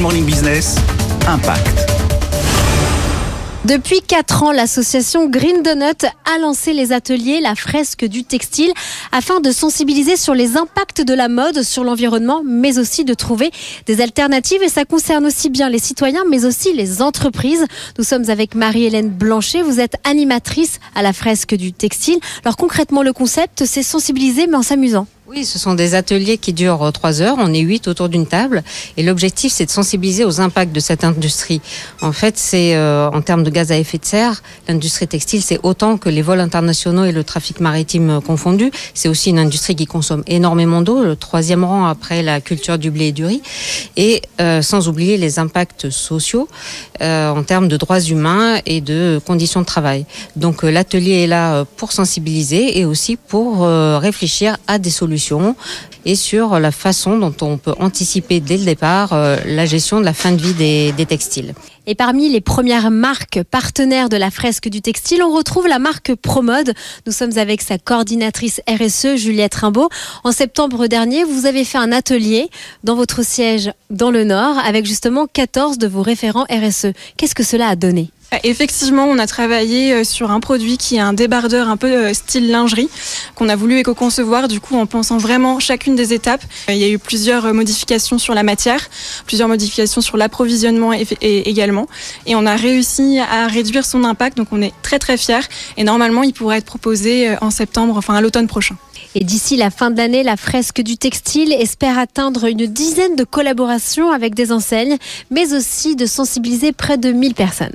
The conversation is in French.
Morning Business, Impact. Depuis 4 ans, l'association Green Donut a lancé les ateliers La fresque du textile afin de sensibiliser sur les impacts de la mode sur l'environnement, mais aussi de trouver des alternatives. Et ça concerne aussi bien les citoyens, mais aussi les entreprises. Nous sommes avec Marie-Hélène Blanchet. Vous êtes animatrice à la fresque du textile. Alors concrètement, le concept, c'est sensibiliser, mais en s'amusant. Oui, ce sont des ateliers qui durent euh, trois heures. On est huit autour d'une table. Et l'objectif, c'est de sensibiliser aux impacts de cette industrie. En fait, c'est euh, en termes de gaz à effet de serre, l'industrie textile, c'est autant que les vols internationaux et le trafic maritime euh, confondus. C'est aussi une industrie qui consomme énormément d'eau, le troisième rang après la culture du blé et du riz. Et sans oublier les impacts sociaux en termes de droits humains et de conditions de travail. Donc l'atelier est là pour sensibiliser et aussi pour réfléchir à des solutions et sur la façon dont on peut anticiper dès le départ euh, la gestion de la fin de vie des, des textiles. Et parmi les premières marques partenaires de la fresque du textile, on retrouve la marque Promode. Nous sommes avec sa coordinatrice RSE, Juliette Rimbaud. En septembre dernier, vous avez fait un atelier dans votre siège dans le Nord avec justement 14 de vos référents RSE. Qu'est-ce que cela a donné? Effectivement, on a travaillé euh, sur un produit qui est un débardeur un peu euh, style lingerie qu'on a voulu éco-concevoir du coup en pensant vraiment chacune des étapes. Il y a eu plusieurs euh, modifications sur la matière, plusieurs modifications sur l'approvisionnement également et on a réussi à réduire son impact donc on est très très fiers et normalement il pourrait être proposé en septembre enfin à l'automne prochain. Et d'ici la fin de l'année, la fresque du textile espère atteindre une dizaine de collaborations avec des enseignes, mais aussi de sensibiliser près de 1000 personnes.